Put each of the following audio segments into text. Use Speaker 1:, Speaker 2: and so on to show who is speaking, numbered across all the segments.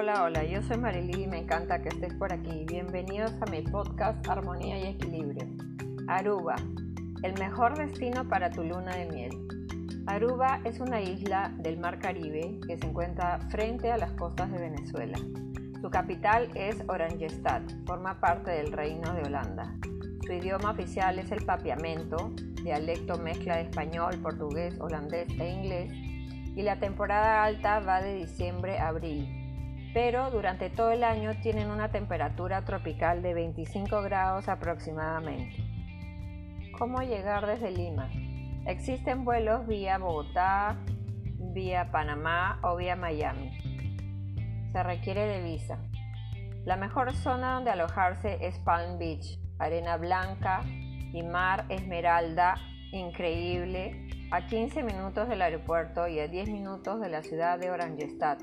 Speaker 1: Hola, hola, yo soy Marily y me encanta que estés por aquí. Bienvenidos a mi podcast Armonía y Equilibrio. Aruba, el mejor destino para tu luna de miel. Aruba es una isla del Mar Caribe que se encuentra frente a las costas de Venezuela. Su capital es Oranjestad, forma parte del Reino de Holanda. Su idioma oficial es el papiamento, dialecto mezcla de español, portugués, holandés e inglés y la temporada alta va de diciembre a abril, pero durante todo el año tienen una temperatura tropical de 25 grados aproximadamente. ¿Cómo llegar desde Lima? Existen vuelos vía Bogotá, vía Panamá o vía Miami. Se requiere de visa. La mejor zona donde alojarse es Palm Beach, arena blanca y mar esmeralda increíble a 15 minutos del aeropuerto y a 10 minutos de la ciudad de Oranjestad,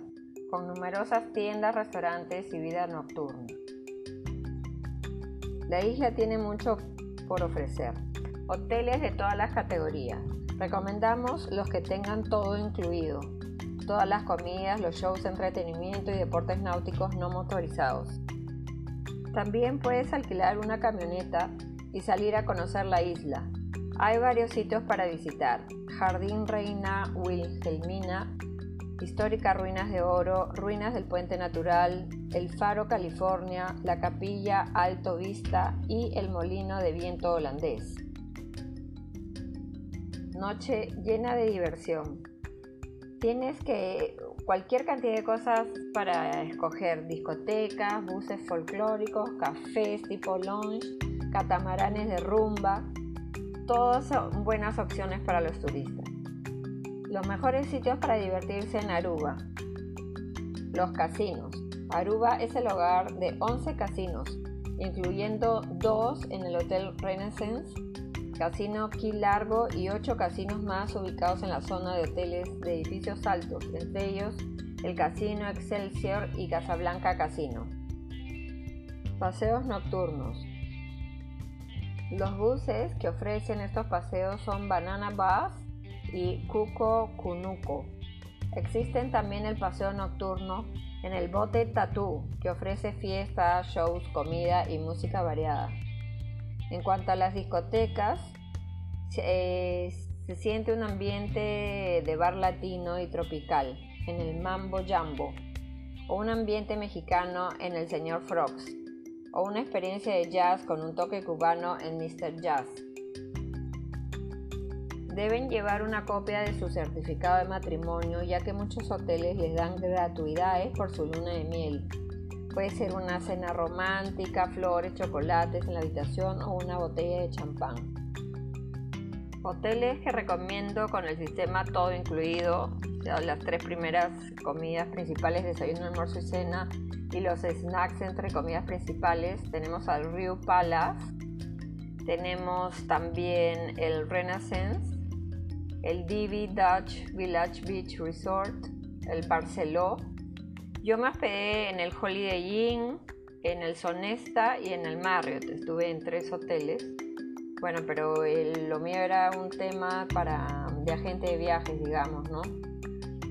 Speaker 1: con numerosas tiendas, restaurantes y vida nocturna. La isla tiene mucho por ofrecer. Hoteles de todas las categorías. Recomendamos los que tengan todo incluido. Todas las comidas, los shows de entretenimiento y deportes náuticos no motorizados. También puedes alquilar una camioneta y salir a conocer la isla, hay varios sitios para visitar. Jardín Reina Wilhelmina, históricas ruinas de oro, ruinas del puente natural, el Faro California, la capilla Alto Vista y el molino de viento holandés. Noche llena de diversión. Tienes que cualquier cantidad de cosas para escoger, discotecas, buses folclóricos, cafés tipo lounge, catamaranes de rumba, Todas son buenas opciones para los turistas. Los mejores sitios para divertirse en Aruba. Los casinos. Aruba es el hogar de 11 casinos, incluyendo dos en el Hotel Renaissance, Casino Key Largo y 8 casinos más ubicados en la zona de hoteles de edificios altos, entre ellos el Casino Excelsior y Casablanca Casino. Paseos nocturnos. Los buses que ofrecen estos paseos son Banana Bus y Cuco Cunuco. Existen también el paseo nocturno en el bote Tatú, que ofrece fiestas, shows, comida y música variada. En cuanto a las discotecas, se siente un ambiente de bar latino y tropical en el Mambo Jambo o un ambiente mexicano en el Señor Frogs o una experiencia de jazz con un toque cubano en Mr. Jazz. Deben llevar una copia de su certificado de matrimonio ya que muchos hoteles les dan gratuidades por su luna de miel. Puede ser una cena romántica, flores, chocolates en la habitación o una botella de champán. Hoteles que recomiendo con el sistema todo incluido, las tres primeras comidas principales, desayuno, almuerzo y cena, y los snacks entre comidas principales tenemos al Rio Palace, tenemos también el Renaissance, el Divi Dutch Village Beach Resort, el Barceló. Yo me hospedé en el Holiday Inn, en el Sonesta y en el Marriott. Estuve en tres hoteles. Bueno, pero lo mío era un tema para de agente de viajes, digamos, ¿no?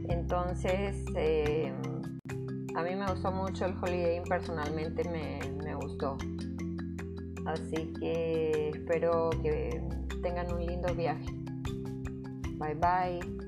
Speaker 1: Entonces, eh, a mí me gustó mucho el Holiday Inn, personalmente me, me gustó. Así que espero que tengan un lindo viaje. Bye bye.